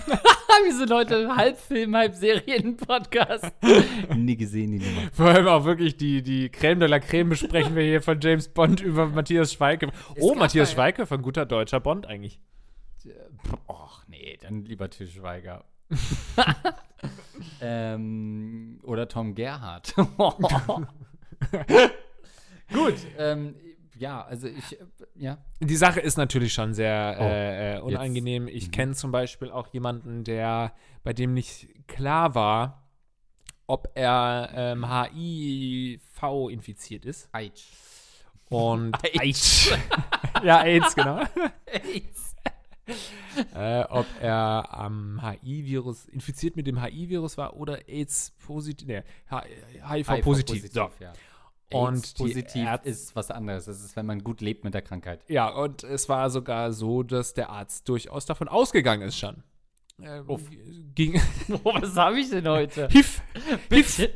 Wir sind heute halb Film, halb Serien-Podcast. Nie gesehen, die Nummer. Vor allem auch wirklich die, die Creme de la Creme besprechen wir hier von James Bond über Matthias Schweighöfer. Oh, Matthias Schweighöfer, ein guter deutscher Bond eigentlich. Och, nee, dann lieber Til Schweiger. ähm, oder Tom Gerhardt. Gut, ähm, ja, also ich, äh, ja. Die Sache ist natürlich schon sehr Oh, äh, äh, unangenehm. Ich Mhm. kenne zum Beispiel auch jemanden, der, bei dem nicht klar war, ob er ähm, HIV infiziert ist. Eitsch. Und AIDS. ja, AIDS, genau. AIDS. äh, ob er am HIV-Virus, infiziert mit dem HIV-Virus war oder AIDS-positiv, nee, HIV-positiv. So. ja. Und positiv ist was anderes. Das ist, wenn man gut lebt mit der Krankheit. Ja, und es war sogar so, dass der Arzt durchaus davon ausgegangen ist schon. Äh, ging Oh, was habe ich denn heute? HIV,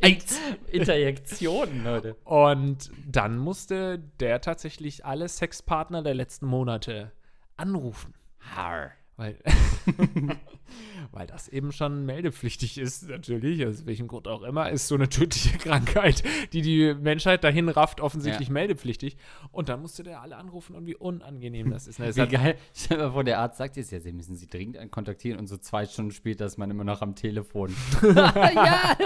AIDS. Interjektionen, Leute. Und dann musste der tatsächlich alle Sexpartner der letzten Monate anrufen. Har. Weil, weil das eben schon meldepflichtig ist, natürlich, aus welchem Grund auch immer, ist so eine tödliche Krankheit, die die Menschheit dahin rafft, offensichtlich Ja. meldepflichtig. Und dann musste der alle anrufen und wie unangenehm das ist. Es Wie hat- geil. Stell dir mal vor, der Arzt sagt jetzt, ja, Sie müssen Sie dringend kontaktieren und so zwei Stunden später ist man immer noch am Telefon. ja,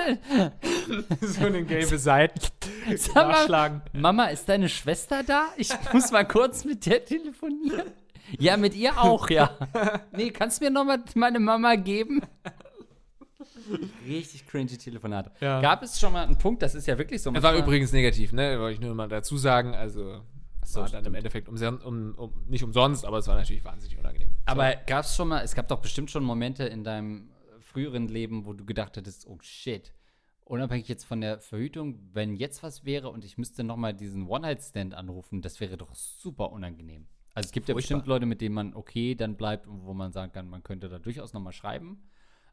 so eine gelbe Seite Sag mal, nachschlagen. Mama, ist deine Schwester da? Ich muss mal kurz mit der telefonieren. Ja, mit ihr auch, ja. Nee, kannst du mir nochmal meine Mama geben? Richtig cringy Telefonate. Ja. Gab es schon mal einen Punkt, das ist ja wirklich so. Es war manchmal- übrigens negativ, ne? Wollte ich nur mal dazu sagen. Also, es so, war dann im stimmt. Endeffekt umson- um, um, nicht umsonst, aber es war natürlich wahnsinnig unangenehm. Aber gab es schon mal, es gab doch bestimmt schon Momente in deinem früheren Leben, wo du gedacht hättest, oh shit, unabhängig jetzt von der Verhütung, wenn jetzt was wäre und ich müsste nochmal diesen One-Night-Stand anrufen, das wäre doch super unangenehm. Also es gibt ja Furchtbar. bestimmt Leute, mit denen man okay dann bleibt und wo man sagen kann, man könnte da durchaus nochmal schreiben.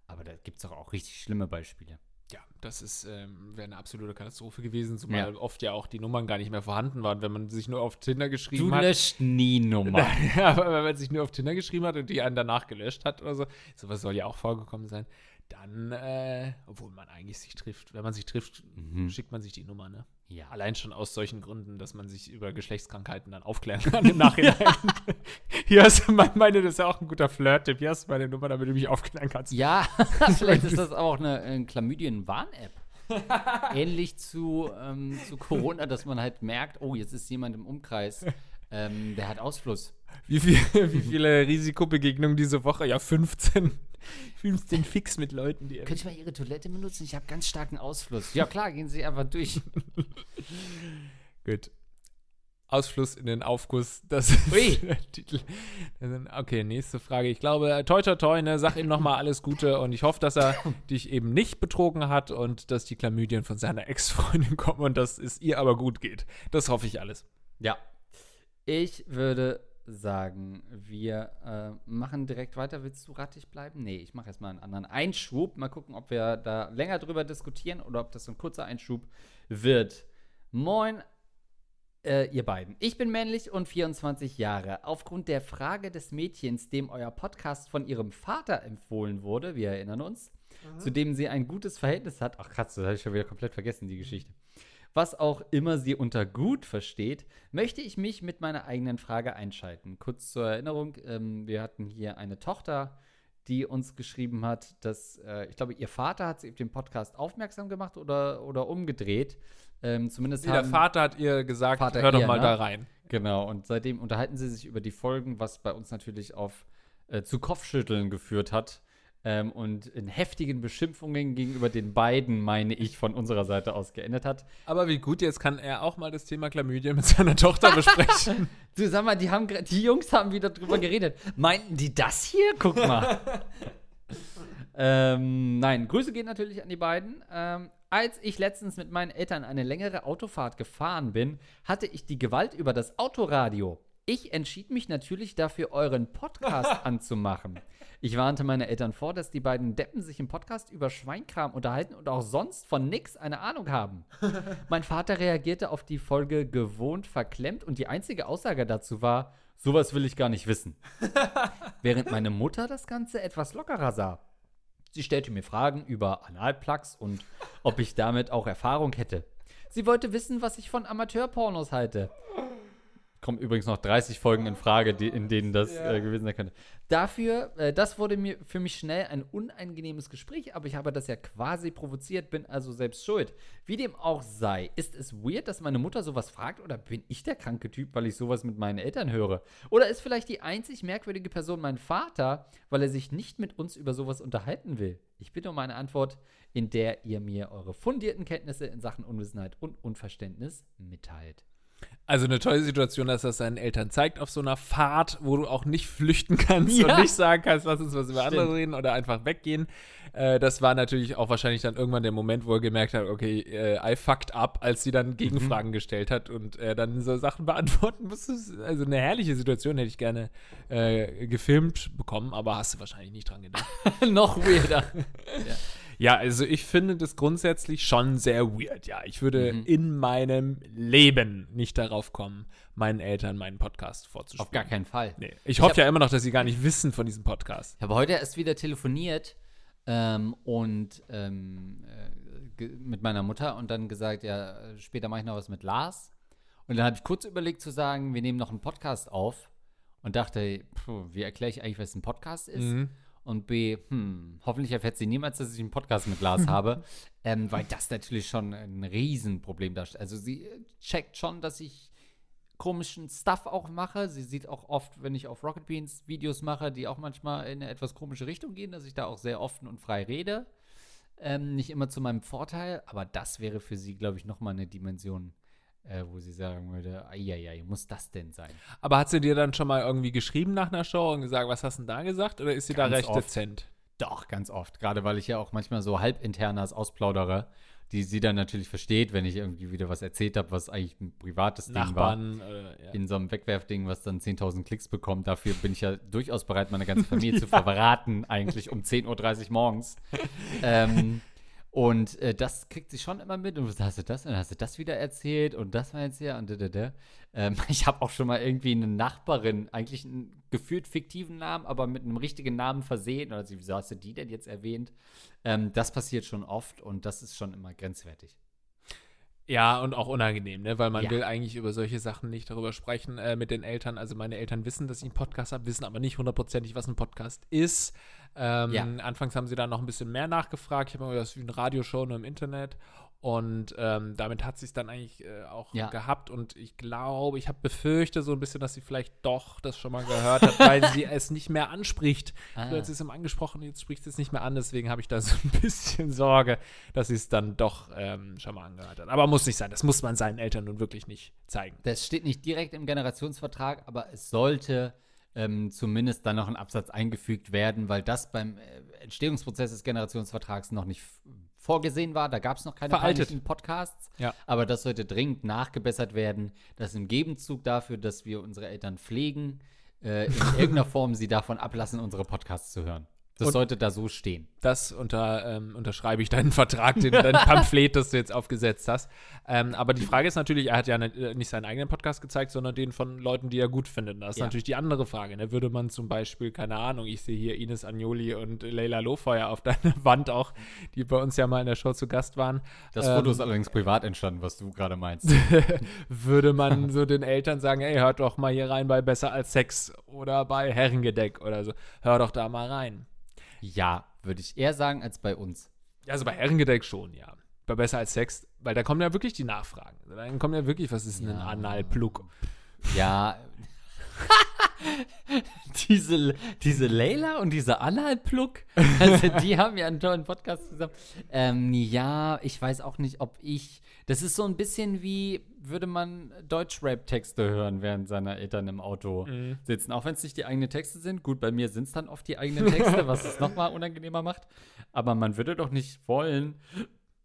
Aber da gibt es doch auch richtig schlimme Beispiele. Ja, das ist ähm, wäre eine absolute Katastrophe gewesen, zumal Ja. oft ja auch die Nummern gar nicht mehr vorhanden waren, wenn man sich nur auf Tinder Du geschrieben hat. löscht nie Nummer. Ja, aber wenn man sich nur auf Tinder geschrieben hat und die einen danach gelöscht hat oder so, sowas soll ja auch vorgekommen sein, dann, äh, obwohl man eigentlich sich trifft, wenn man sich trifft, Mhm. schickt man sich die Nummer, ne? Ja. Allein schon aus solchen Gründen, dass man sich über Geschlechtskrankheiten dann aufklären kann im Nachhinein. Hier hast du mein- meine, das ist ja auch ein guter Flirt-Tipp. Hier hast du meine Nummer, damit du mich aufklären kannst. Ja, vielleicht ist das auch eine, eine Chlamydien-Warn-App. Ähnlich zu, ähm, zu Corona, dass man halt merkt, oh, jetzt ist jemand im Umkreis, ähm, der hat Ausfluss. Wie, viel, wie viele Risikobegegnungen diese Woche? Ja, 15. 15 fix mit Leuten, die. Könnte ich mal Ihre Toilette benutzen? Ich habe ganz starken Ausfluss. Ja, klar, gehen Sie einfach durch. Gut. Ausfluss in den Aufguss, das ist Ui. der Titel. Okay, nächste Frage. Ich glaube, toi, toi, toi, ne, sag ihm nochmal alles Gute und ich hoffe, dass er dich eben nicht betrogen hat und dass die Chlamydien von seiner Ex-Freundin kommen und dass es ihr aber gut geht. Das hoffe ich alles. Ja. Ich würde sagen, wir äh, machen direkt weiter. Willst du rattig bleiben? Nee, ich mache erstmal einen anderen Einschub. Mal gucken, ob wir da länger drüber diskutieren oder ob das so ein kurzer Einschub wird. Moin, äh, ihr beiden. Ich bin männlich und 24 Jahre. Aufgrund der Frage des Mädchens, dem euer Podcast von ihrem Vater empfohlen wurde, wir erinnern uns, zu dem sie ein gutes Verhältnis hat. Ach, krass, das habe ich schon wieder komplett vergessen, die Geschichte. Was auch immer sie unter gut versteht, möchte ich mich mit meiner eigenen Frage einschalten. Kurz zur Erinnerung, ähm, wir hatten hier eine Tochter, die uns geschrieben hat, dass, äh, ich glaube, ihr Vater hat sie auf den Podcast aufmerksam gemacht oder, oder umgedreht. Ähm, zumindest Nee, der Vater hat ihr gesagt, Vater hör doch ihr, mal ne? da rein. Genau, und seitdem unterhalten sie sich über die Folgen, was bei uns natürlich auf äh, zu Kopfschütteln geführt hat. Ähm, und in heftigen Beschimpfungen gegenüber den beiden, meine ich, von unserer Seite aus geendet hat. Aber wie gut, jetzt kann er auch mal das Thema Chlamydien mit seiner Tochter besprechen. Du sag mal, die, haben, die Jungs haben wieder drüber geredet. Meinten die das hier? Guck mal. ähm, nein, Grüße gehen natürlich an die beiden. Ähm, als ich letztens mit meinen Eltern eine längere Autofahrt gefahren bin, hatte ich die Gewalt über das Autoradio. Ich entschied mich natürlich dafür, euren Podcast anzumachen. Ich warnte meine Eltern vor, dass die beiden Deppen sich im Podcast über Schweinkram unterhalten und auch sonst von nix eine Ahnung haben. Mein Vater reagierte auf die Folge gewohnt verklemmt und die einzige Aussage dazu war, sowas will ich gar nicht wissen. Während meine Mutter das Ganze etwas lockerer sah. Sie stellte mir Fragen über Analplugs und ob ich damit auch Erfahrung hätte. Sie wollte wissen, was ich von Amateurpornos halte. Kommen übrigens noch 30 Folgen in Frage, die, in denen das äh, gewesen sein könnte. Dafür, äh, das wurde mir für mich schnell ein unangenehmes Gespräch, aber ich habe das ja quasi provoziert, bin also selbst schuld. Wie dem auch sei, ist es weird, dass meine Mutter sowas fragt oder bin ich der kranke Typ, weil ich sowas mit meinen Eltern höre? Oder ist vielleicht die einzig merkwürdige Person mein Vater, weil er sich nicht mit uns über sowas unterhalten will? Ich bitte um eine Antwort, in der ihr mir eure fundierten Kenntnisse in Sachen Unwissenheit und Unverständnis mitteilt. Also eine tolle Situation, dass das seinen Eltern zeigt auf so einer Fahrt, wo du auch nicht flüchten kannst Ja. und nicht sagen kannst, lass uns was über andere Stimmt. reden oder einfach weggehen. Äh, das war natürlich auch wahrscheinlich dann irgendwann der Moment, wo er gemerkt hat, okay, äh, I fucked up, als sie dann Gegenfragen gestellt hat und er dann so Sachen beantworten musste. Also eine herrliche Situation, hätte ich gerne äh, gefilmt bekommen, aber hast du wahrscheinlich nicht dran gedacht. Noch weirder. Ja, also ich finde das grundsätzlich schon sehr weird. Ja, ich würde Mhm. in meinem Leben nicht darauf kommen, meinen Eltern meinen Podcast vorzuspielen. Auf gar keinen Fall. Nee. Ich hoffe ja immer noch, dass sie gar nicht wissen von diesem Podcast. Ich habe heute erst wieder telefoniert ähm, und ähm, äh, mit meiner Mutter und dann gesagt, ja, später mache ich noch was mit Lars. Und dann habe ich kurz überlegt zu sagen, wir nehmen noch einen Podcast auf und dachte, puh, wie erkläre ich eigentlich, was ein Podcast ist? Mhm. Und B, hm, hoffentlich erfährt sie niemals, dass ich einen Podcast mit Lars habe, ähm, weil das natürlich schon ein Riesenproblem darstellt. Also sie äh, checkt schon, dass ich komischen Stuff auch mache. Sie sieht auch oft, wenn ich auf Rocket Beans Videos mache, die auch manchmal in eine etwas komische Richtung gehen, dass ich da auch sehr offen und frei rede. Ähm, nicht immer zu meinem Vorteil, aber das wäre für sie, glaube ich, nochmal eine Dimension, äh, wo sie sagen würde, ja, muss das denn sein? Aber hat sie dir dann schon mal irgendwie geschrieben nach einer Show und gesagt, was hast du denn da gesagt? Oder ist sie da Ganz recht oft. dezent? Doch, ganz oft. Gerade weil ich ja auch manchmal so halbinternas ausplaudere, die sie dann natürlich versteht, wenn ich irgendwie wieder was erzählt habe, was eigentlich ein privates Ding war. Nachbarn? Äh, ja. In so einem Wegwerfding, was dann 10.000 Klicks bekommt. Dafür bin ich ja durchaus bereit, meine ganze Familie zu verraten, eigentlich um 10.30 Uhr morgens. ähm, und äh, das kriegt sie schon immer mit. Und was hast du das? Und dann hast du das wieder erzählt und das war jetzt ja und da, da, da. Ähm, ich habe auch schon mal irgendwie eine Nachbarin, eigentlich einen gefühlt fiktiven Namen, aber mit einem richtigen Namen versehen. Oder sie, wieso hast du die denn jetzt erwähnt? Ähm, das passiert schon oft und das ist schon immer grenzwertig. Ja, und auch unangenehm, ne? weil man Ja. will eigentlich über solche Sachen nicht darüber sprechen äh, mit den Eltern. Also meine Eltern wissen, dass ich einen Podcast habe, wissen aber nicht hundertprozentig, was ein Podcast ist. Ähm, Ja. Anfangs haben sie dann noch ein bisschen mehr nachgefragt. Ich habe immer das wie eine Radioshow nur im Internet. Und ähm, damit hat sie es dann eigentlich äh, auch Ja. gehabt. Und ich glaube, ich habe befürchte so ein bisschen, dass sie vielleicht doch das schon mal gehört hat, weil sie es nicht mehr anspricht. Ah. Früher hat sie es immer angesprochen, jetzt spricht sie es nicht mehr an. Deswegen habe ich da so ein bisschen Sorge, dass sie es dann doch ähm, schon mal angehört hat. Aber muss nicht sein. Das muss man seinen Eltern nun wirklich nicht zeigen. Das steht nicht direkt im Generationsvertrag, aber es sollte ähm, zumindest dann noch ein Absatz eingefügt werden, weil das beim äh, Entstehungsprozess des Generationsvertrags noch nicht vorgesehen war. Da gab es noch keine Veraltet. peinlichen Podcasts. Ja. Aber das sollte dringend nachgebessert werden, dass im Gegenzug dafür, dass wir unsere Eltern pflegen, äh, in irgendeiner Form sie davon ablassen, unsere Podcasts zu hören. Das Und- sollte da so stehen. Das unter, ähm, unterschreibe ich deinen Vertrag, den, dein Pamphlet, das du jetzt aufgesetzt hast. Ähm, aber die Frage ist natürlich, er hat ja nicht, äh, nicht seinen eigenen Podcast gezeigt, sondern den von Leuten, die er gut findet. Das ist Ja. natürlich die andere Frage. Ne? Würde man zum Beispiel, keine Ahnung, ich sehe hier Ines Agnoli und Leila Lohfeuer auf deiner Wand auch, die bei uns ja mal in der Show zu Gast waren. Das Ähm, Foto ist allerdings privat entstanden, was du gerade meinst. würde man so den Eltern sagen, ey, hört doch mal hier rein bei Besser als Sex oder bei Herrengedeck oder so. Hör doch da mal rein. Ja, würde ich eher sagen als bei uns. Also bei Herrengedeck schon, ja. Bei Besser als Sex, weil da kommen ja wirklich die Nachfragen. Dann kommen ja wirklich, was ist denn ein Ja. Analplug? Ja. diese, diese Leila und diese Analplug, also die haben ja einen tollen Podcast zusammen. Ähm, ja, ich weiß auch nicht, ob ich. Das ist so ein bisschen wie, würde man Deutsch-Rap-Texte hören, während seine Eltern im Auto Mhm. sitzen. Auch wenn es nicht die eigenen Texte sind. Gut, bei mir sind es dann oft die eigenen Texte, was es nochmal unangenehmer macht. Aber man würde doch nicht wollen,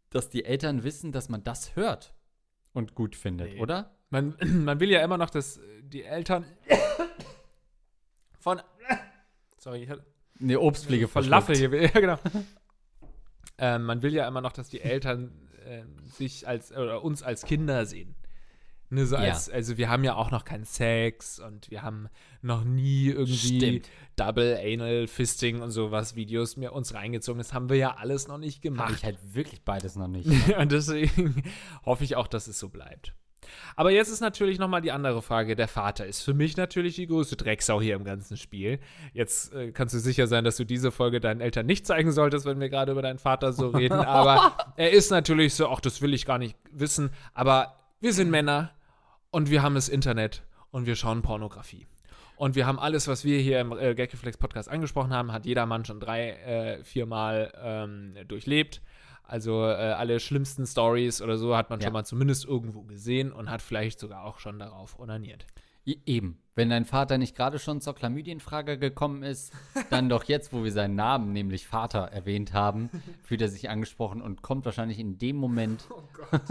dass die Eltern wissen, dass man das hört und gut findet, Nee. oder? Man, man will ja immer noch, dass die Eltern von. Sorry, ich hatte Eine Obstpflege Falafel hier. Ja, genau. ähm, man will ja immer noch, dass die Eltern ähm, sich als oder uns als Kinder sehen. Ne, so Ja. als, also wir haben ja auch noch keinen Sex und wir haben noch nie irgendwie Stimmt. Double Anal Fisting und sowas Videos mir uns reingezogen. Das haben wir ja alles noch nicht gemacht. ich halt wirklich beides noch nicht. Und deswegen hoffe ich auch, dass es so bleibt. Aber jetzt ist natürlich nochmal die andere Frage. Der Vater ist für mich natürlich die größte Drecksau hier im ganzen Spiel. Jetzt äh, kannst du sicher sein, dass du diese Folge deinen Eltern nicht zeigen solltest, wenn wir gerade über deinen Vater so reden. Aber er ist natürlich so, ach, das will ich gar nicht wissen. Aber wir sind Männer und wir haben das Internet und wir schauen Pornografie. Und wir haben alles, was wir hier im äh, Gagreflex Podcast angesprochen haben, hat jeder Mann schon drei, äh, viermal ähm, durchlebt. Also äh, alle schlimmsten Stories oder so hat man Ja. schon mal zumindest irgendwo gesehen und hat vielleicht sogar auch schon darauf onaniert. I- Eben. Wenn dein Vater nicht gerade schon zur Chlamydienfrage gekommen ist, dann doch jetzt, wo wir seinen Namen, nämlich Vater, erwähnt haben, fühlt er sich angesprochen und kommt wahrscheinlich in dem Moment.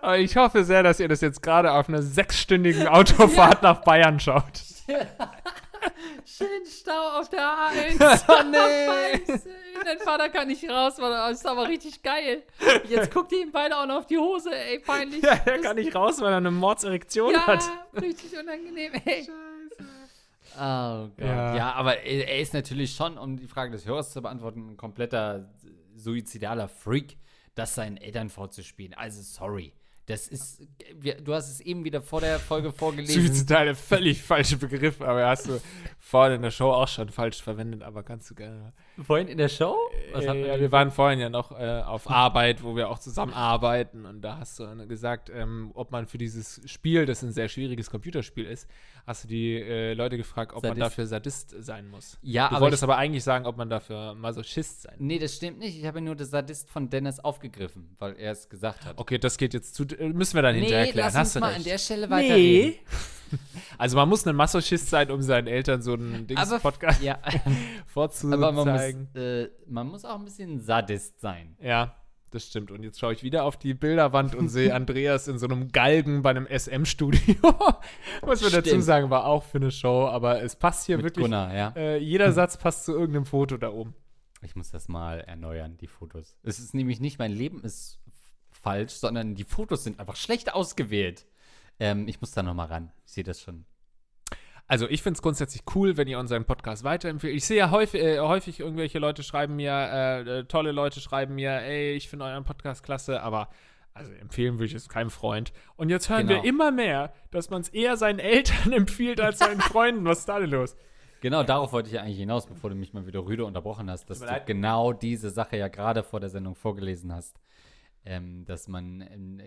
Aber ich hoffe sehr, dass ihr das jetzt gerade auf einer sechsstündigen Autofahrt nach Bayern schaut. Schön Stau auf der A1. Oh nee. Dein Vater kann nicht raus, weil das ist aber richtig geil. Jetzt guckt ihr ihm beide auch noch auf die Hose, ey, peinlich. Ja, der kann nicht raus, weil er eine Mordserektion Ja, hat. richtig unangenehm, ey. Oh Gott. Ja. Ja, aber er er ist natürlich schon, um die Frage des Hörers zu beantworten, ein kompletter suizidaler Freak, das seinen Eltern vorzuspielen. Also sorry. Das ist, du hast es eben wieder vor der Folge vorgelesen. Suizidale, völlig falsche Begriff, aber hast du vorhin in der Show auch schon falsch verwendet, aber kannst du gerne. Vorhin in der Show? Was Äh, man ja, wir waren vorhin ja noch äh, auf Arbeit, wo wir auch zusammen arbeiten und da hast du gesagt, ähm, ob man für dieses Spiel, das ein sehr schwieriges Computerspiel ist, hast du die äh, Leute gefragt, ob man Sadist. dafür Sadist sein muss. Ja, du aber wolltest ich- aber eigentlich sagen, ob man dafür Masochist sein muss. Nee, das stimmt nicht. Ich habe nur das Sadist von Dennis aufgegriffen, weil er es gesagt hat. Okay, das geht jetzt zu, äh, müssen wir dann Nee, hinterher erklären. lass hast uns du mal recht. an der Stelle weiterreden. Also man muss ein Masochist sein, um seinen Eltern so einen Aber, Dings-Podcast ja, vorzuzeigen. aber man muss, äh, man muss auch ein bisschen Sadist sein. Ja, das stimmt. Und jetzt schaue ich wieder auf die Bilderwand und sehe Andreas in so einem Galgen bei einem SM-Studio. Muss man dazu sagen, war auch für eine Show, aber es passt hier Mit wirklich. Gunnar, ja. Äh, jeder Satz passt zu irgendeinem Foto da oben. Ich muss das mal erneuern, die Fotos. Es ist nämlich nicht, mein Leben ist falsch, sondern die Fotos sind einfach schlecht ausgewählt. Ähm, ich muss da noch mal ran. Ich sehe das schon. Also ich finde es grundsätzlich cool, wenn ihr unseren Podcast weiterempfehlt. Ich sehe ja häufig, äh, häufig irgendwelche Leute schreiben mir, äh, äh, tolle Leute schreiben mir, ey, ich finde euren Podcast klasse, aber also empfehlen würde ich es keinem Freund. Und jetzt hören Genau. wir immer mehr, dass man es eher seinen Eltern empfiehlt als seinen Freunden. Was ist da denn los? Genau, darauf wollte ich ja eigentlich hinaus, bevor du mich mal wieder rüde unterbrochen hast, dass du genau diese Sache ja gerade vor der Sendung vorgelesen hast. Ähm, dass man ähm,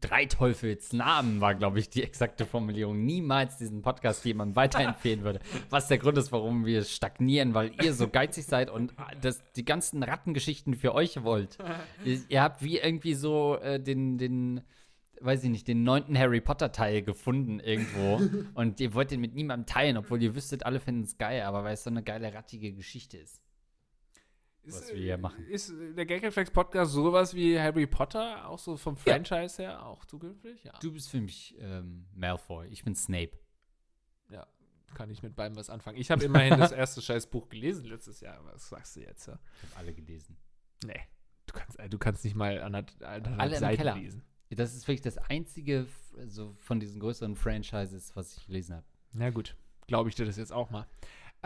drei Teufels Namen war, glaube ich, die exakte Formulierung, niemals diesen Podcast jemandem weiterempfehlen würde. Was der Grund ist, warum wir stagnieren, weil ihr so geizig seid und das, die ganzen Rattengeschichten für euch wollt. ihr, ihr habt wie irgendwie so äh, den, den, weiß ich nicht, den neunten Harry Potter Teil gefunden irgendwo und ihr wollt den mit niemandem teilen, obwohl ihr wüsstet, alle finden es geil, aber weil es so eine geile rattige Geschichte ist. Was wir hier machen. Ist äh, der Gagreflex Podcast sowas wie Harry Potter, auch so vom Franchise her, auch zukünftig? Ja. Du bist für mich ähm, Malfoy, ich bin Snape. ja. Kann ich mit beidem was anfangen. Ich habe immerhin das erste Scheißbuch gelesen letztes Jahr. Was sagst du jetzt? Ja? Ich habe alle gelesen. Nee. Du kannst, äh, du kannst nicht mal anderthalb Alle Seiten lesen. Das ist wirklich das einzige so von diesen größeren Franchises, was ich gelesen habe. Na gut, glaube ich dir das jetzt auch mal.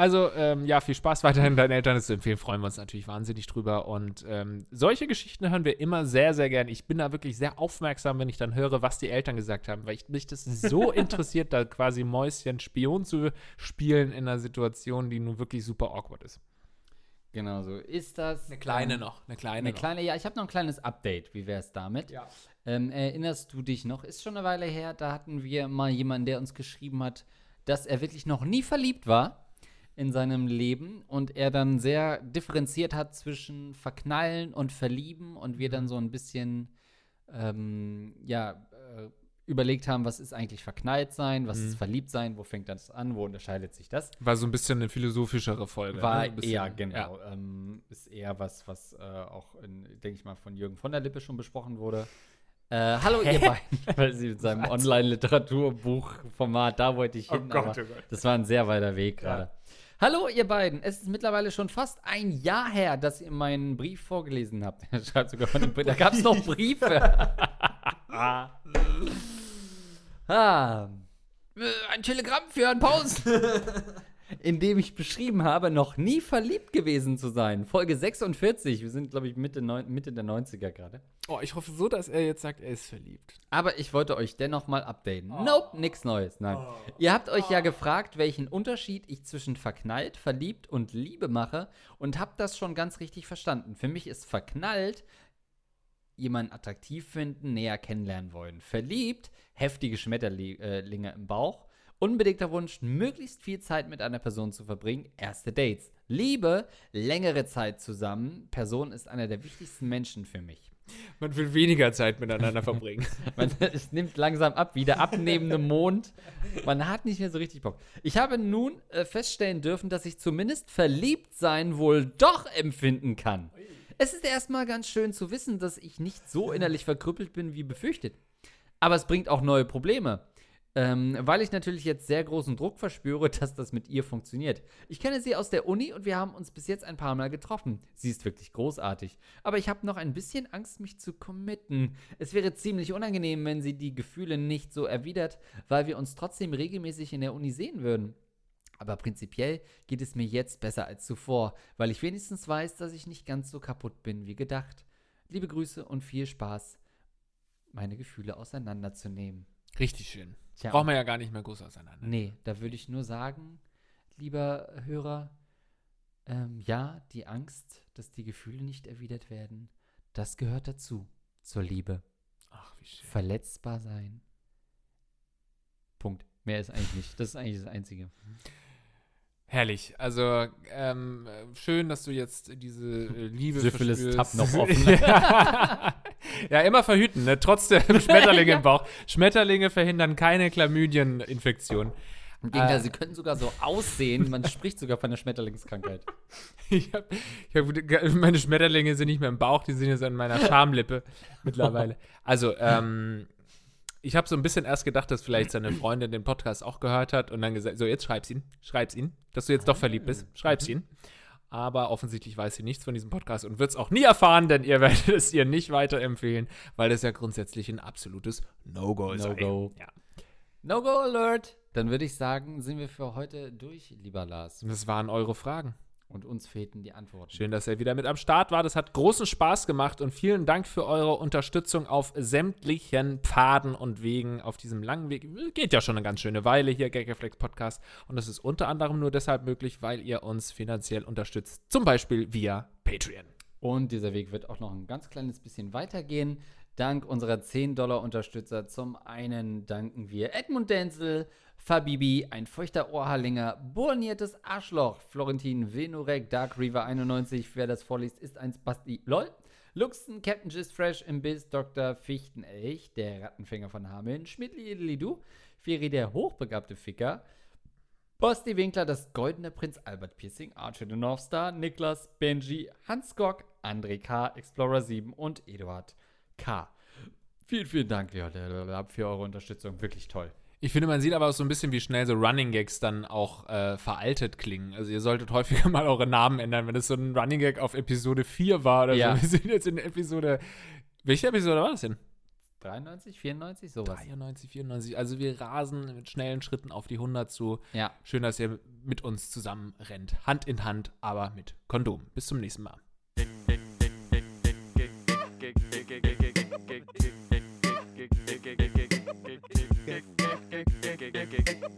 Also, ähm, ja, viel Spaß weiterhin deinen Eltern zu empfehlen. Freuen wir uns natürlich wahnsinnig drüber. Und ähm, solche Geschichten hören wir immer sehr, sehr gern. Ich bin da wirklich sehr aufmerksam, wenn ich dann höre, was die Eltern gesagt haben, weil ich, mich das so interessiert, da quasi Mäuschen Spion zu spielen in einer Situation, die nun wirklich super awkward ist. Genau so ist das. Eine kleine Ähm, noch, eine kleine Eine noch. kleine, ja, ich habe noch ein kleines Update. Wie wäre es damit? Ja. Ähm, erinnerst du dich noch? Ist schon eine Weile her, da hatten wir mal jemanden, der uns geschrieben hat, dass er wirklich noch nie verliebt war in seinem Leben und er dann sehr differenziert hat zwischen Verknallen und Verlieben und wir dann so ein bisschen ähm, ja, äh, überlegt haben, was ist eigentlich verknallt sein, was ist verliebt sein, wo fängt das an, wo unterscheidet sich das? War so ein bisschen eine philosophischere Folge. War ne? Ein bisschen- eher, genau. Ja. Ähm, ist eher was, was äh, auch, denke ich mal, von Jürgen von der Lippe schon besprochen wurde. Äh, hallo, ihr beiden. Weil sie mit seinem Online-Literaturbuch-Format, da wollte ich Oh hin. Gott, aber oh Gott. Das war ein sehr weiter Weg gerade. Hallo, ihr beiden. Es ist mittlerweile schon fast ein Jahr her, dass ihr meinen Brief vorgelesen habt. Er schreibt sogar von dem Brief. Da gab es noch Briefe. ah. Ein Telegramm für Herrn Paus. In dem ich beschrieben habe, noch nie verliebt gewesen zu sein. Folge 46. Wir sind, glaube ich, Mitte, neun, Mitte der 90er gerade. Oh, ich hoffe so, dass er jetzt sagt, er ist verliebt. Aber ich wollte euch dennoch mal updaten. Nope, nix Neues. Nein. Ihr habt euch ja gefragt, welchen Unterschied ich zwischen verknallt, verliebt und Liebe mache und habt das schon ganz richtig verstanden. Für mich ist verknallt jemanden attraktiv finden, näher kennenlernen wollen. Verliebt, heftige Schmetterlinge im Bauch. Unbedingter Wunsch, möglichst viel Zeit mit einer Person zu verbringen. Erste Dates. Liebe, längere Zeit zusammen. Person ist einer der wichtigsten Menschen für mich. Man will weniger Zeit miteinander verbringen. Man, es nimmt langsam ab, wie der abnehmende Mond. Man hat nicht mehr so richtig Bock. Ich habe nun äh, feststellen dürfen, dass ich zumindest verliebt sein wohl doch empfinden kann. Es ist erstmal ganz schön zu wissen, dass ich nicht so innerlich verkrüppelt bin wie befürchtet. Aber es bringt auch neue Probleme. Ähm, weil ich natürlich jetzt sehr großen Druck verspüre, dass das mit ihr funktioniert. Ich kenne sie aus der Uni und wir haben uns bis jetzt ein paar Mal getroffen. Sie ist wirklich großartig. Aber ich habe noch ein bisschen Angst, mich zu committen. Es wäre ziemlich unangenehm, wenn sie die Gefühle nicht so erwidert, weil wir uns trotzdem regelmäßig in der Uni sehen würden. Aber prinzipiell geht es mir jetzt besser als zuvor, weil ich wenigstens weiß, dass ich nicht ganz so kaputt bin wie gedacht. Liebe Grüße und viel Spaß, meine Gefühle auseinanderzunehmen. Richtig schön. Tja. Brauchen wir ja gar nicht mehr groß auseinander. Nee, da würde ich nur sagen, lieber Hörer, ähm, ja, die Angst, dass die Gefühle nicht erwidert werden, das gehört dazu, zur Liebe. Ach, wie schön. Verletzbar sein. Punkt. Mehr ist eigentlich nicht. Das ist eigentlich das Einzige. Herrlich. Also, ähm, äh, schön, dass du jetzt diese äh, Liebe Syphilis-Tab verspürst. noch offen. ja. ja, immer verhüten, ne? Trotz der Schmetterlinge im Bauch. Schmetterlinge verhindern keine Chlamydieninfektion. Im Gegenteil, Äh. sie können sogar so aussehen. Man spricht sogar von der Schmetterlingskrankheit. Ich hab, ich hab, meine Schmetterlinge sind nicht mehr im Bauch, die sind jetzt an meiner Schamlippe mittlerweile. Also, ähm, ich habe so ein bisschen erst gedacht, dass vielleicht seine Freundin den Podcast auch gehört hat und dann gesagt, so jetzt schreib's ihn, schreib's ihn, dass du jetzt doch verliebt bist, schreib's ihn. Aber offensichtlich weiß sie nichts von diesem Podcast und wird es auch nie erfahren, denn ihr werdet es ihr nicht weiterempfehlen, weil das ja grundsätzlich ein absolutes No-Go ist. No-Go. Ja. No-Go Alert! Dann würde ich sagen, sind wir für heute durch, lieber Lars. Das waren eure Fragen. Und uns fehlten die Antworten. Schön, dass ihr wieder mit am Start war. Das hat großen Spaß gemacht und vielen Dank für eure Unterstützung auf sämtlichen Pfaden und Wegen auf diesem langen Weg. Geht ja schon eine ganz schöne Weile hier, Gagreflex Podcast. Und das ist unter anderem nur deshalb möglich, weil ihr uns finanziell unterstützt. Zum Beispiel via Patreon. Und dieser Weg wird auch noch ein ganz kleines bisschen weitergehen. Dank unserer 10-Dollar-Unterstützer. Zum einen danken wir Edmund Denzel, Fabibi, ein feuchter Ohrhallinger, borniertes Arschloch, Florentin Venurek, Dark Reaver 91, wer das vorliest, ist ein Spasti. LOL. Luxen, Captain Gist Fresh im Biss, Dr. Fichtenelch, der Rattenfänger von Hameln, Schmidli Idelidu, Feri der hochbegabte Ficker, Bosti Winkler, das goldene Prinz Albert Piercing, Archer the North Star, Niklas, Benji, Hans Gok, André K., Explorer 7 und Eduard K. Vielen, vielen Dank für eure Unterstützung. Wirklich toll. Ich finde, man sieht aber auch so ein bisschen, wie schnell so Running Gags dann auch äh, veraltet klingen. Also ihr solltet häufiger mal eure Namen ändern, wenn es so ein Running Gag auf Episode 4 war oder Ja. so. Wir sind jetzt in Episode. Welche Episode war das denn? 93, 94, sowas. 93, 94. Also wir rasen mit schnellen Schritten auf die 100 zu. Ja. Schön, dass ihr mit uns zusammen rennt. Hand in Hand, aber mit Kondom. Bis zum nächsten Mal.